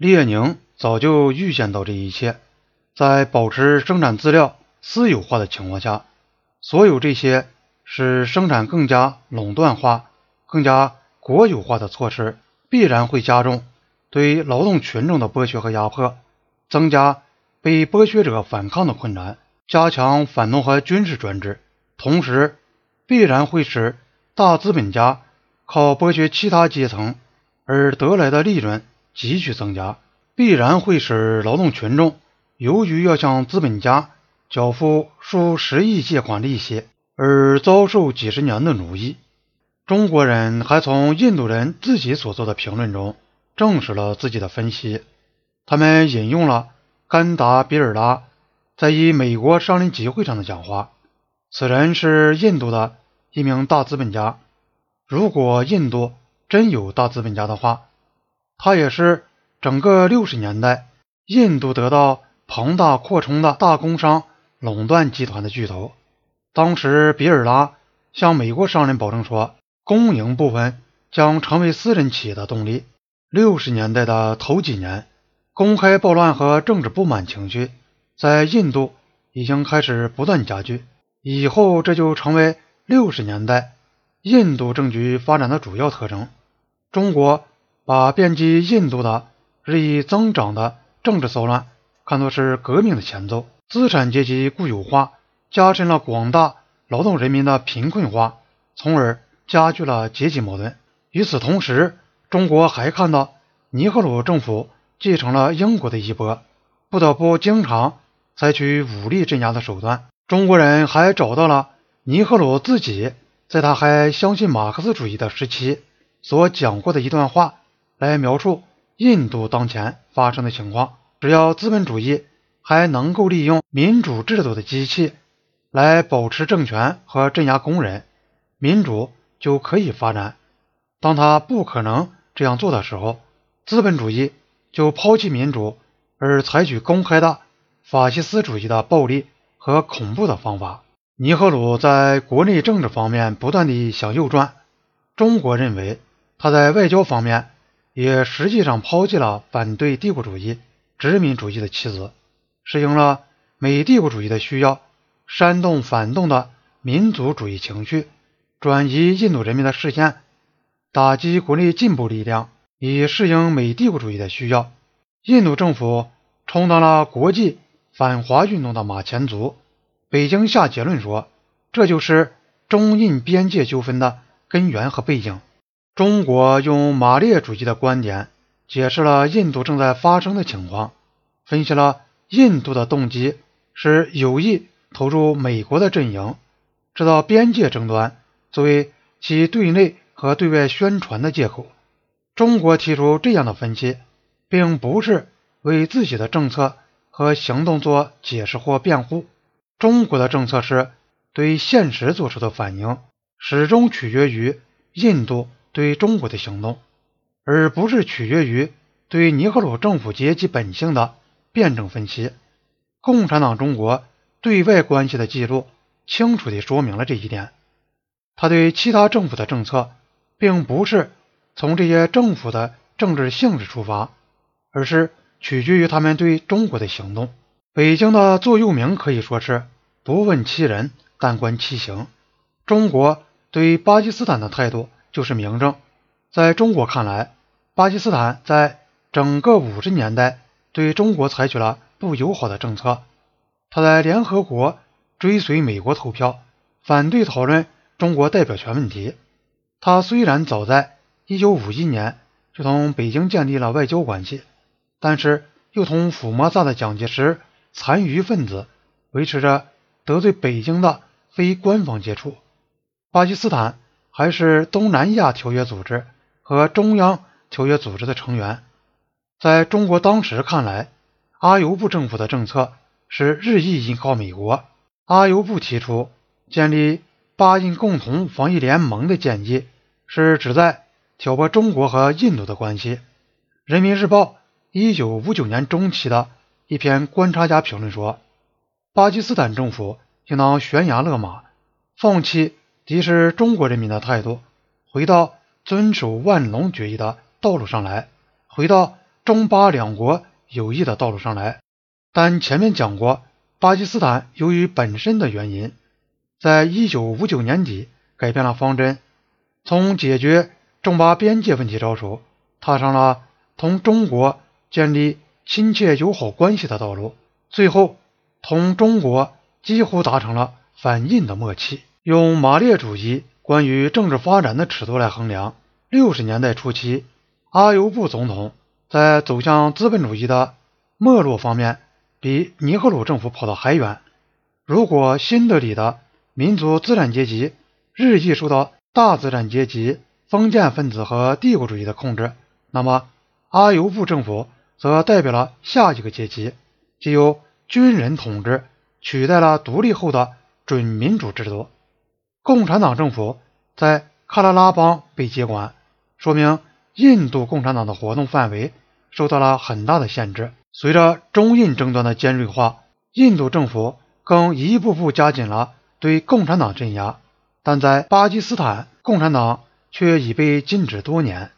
列宁早就预见到这一切，在保持生产资料私有化的情况下，所有这些使生产更加垄断化、更加国有化的措施，必然会加重对劳动群众的剥削和压迫，增加被剥削者反抗的困难，加强反动和军事专制，同时必然会使大资本家靠剥削其他阶层而得来的利润。急剧增加，必然会使劳动群众由于要向资本家缴付数十亿借款利息而遭受几十年的奴役。中国人还从印度人自己所做的评论中证实了自己的分析。他们引用了甘达比尔拉在一美国商人集会上的讲话。此人是印度的一名大资本家。如果印度真有大资本家的话，他也是整个六十年代印度得到庞大扩充的大工商垄断集团的巨头。当时，比尔拉向美国商人保证说，公营部分将成为私人企业的动力。六十年代的头几年，公开暴乱和政治不满情绪在印度已经开始不断加剧。以后，这就成为六十年代印度政局发展的主要特征。中国。把遍及印度的日益增长的政治骚乱看作是革命的前奏，资产阶级固有化加深了广大劳动人民的贫困化，从而加剧了阶级矛盾。与此同时，中国还看到尼赫鲁政府继承了英国的衣钵，不得不经常采取武力镇压的手段。中国人还找到了尼赫鲁自己在他还相信马克思主义的时期所讲过的一段话。来描述印度当前发生的情况。只要资本主义还能够利用民主制度的机器来保持政权和镇压工人，民主就可以发展。当他不可能这样做的时候，资本主义就抛弃民主，而采取公开的法西斯主义的暴力和恐怖的方法。尼赫鲁在国内政治方面不断地向右转，中国认为他在外交方面。也实际上抛弃了反对帝国主义、殖民主义的棋子，适应了美帝国主义的需要，煽动反动的民族主义情绪，转移印度人民的视线，打击国内进步力量，以适应美帝国主义的需要。印度政府充当了国际反华运动的马前卒。北京下结论说，这就是中印边界纠纷的根源和背景。中国用马列主义的观点解释了印度正在发生的情况，分析了印度的动机是有意投入美国的阵营，制造边界争端作为其对内和对外宣传的借口。中国提出这样的分析，并不是为自己的政策和行动做解释或辩护。中国的政策是对现实做出的反应，始终取决于印度。对中国的行动，而不是取决于对尼赫鲁政府阶级本性的辩证分析。共产党中国对外关系的记录清楚地说明了这一点。他对其他政府的政策，并不是从这些政府的政治性质出发，而是取决于他们对中国的行动。北京的座右铭可以说是“不问其人，但观其行”。中国对巴基斯坦的态度。就是明证，在中国看来，巴基斯坦在整个五十年代对中国采取了不友好的政策。他在联合国追随美国投票，反对讨论中国代表权问题。他虽然早在一九五一年就同北京建立了外交关系，但是又同抚摩萨的蒋介石残余分子维持着得罪北京的非官方接触。巴基斯坦。还是东南亚条约组织和中央条约组织的成员。在中国当时看来，阿尤布政府的政策是日益依靠美国。阿尤布提出建立巴印共同防御联盟的建议，是旨在挑拨中国和印度的关系。人民日报一九五九年中期的一篇观察家评论说：“巴基斯坦政府应当悬崖勒马，放弃。”即使中国人民的态度，回到遵守万隆决议的道路上来，回到中巴两国友谊的道路上来。但前面讲过，巴基斯坦由于本身的原因，在一九五九年底改变了方针，从解决中巴边界问题着手，踏上了同中国建立亲切友好关系的道路，最后同中国几乎达成了反印的默契。用马列主义关于政治发展的尺度来衡量，六十年代初期，阿尤布总统在走向资本主义的没落方面，比尼赫鲁政府跑得还远。如果新德里的民族资产阶级日益受到大资产阶级、封建分子和帝国主义的控制，那么阿尤布政府则代表了下一个阶级，即由军人统治取代了独立后的准民主制度。共产党政府在喀拉拉邦被接管，说明印度共产党的活动范围受到了很大的限制。随着中印争端的尖锐化，印度政府更一步步加紧了对共产党镇压。但在巴基斯坦，共产党却已被禁止多年。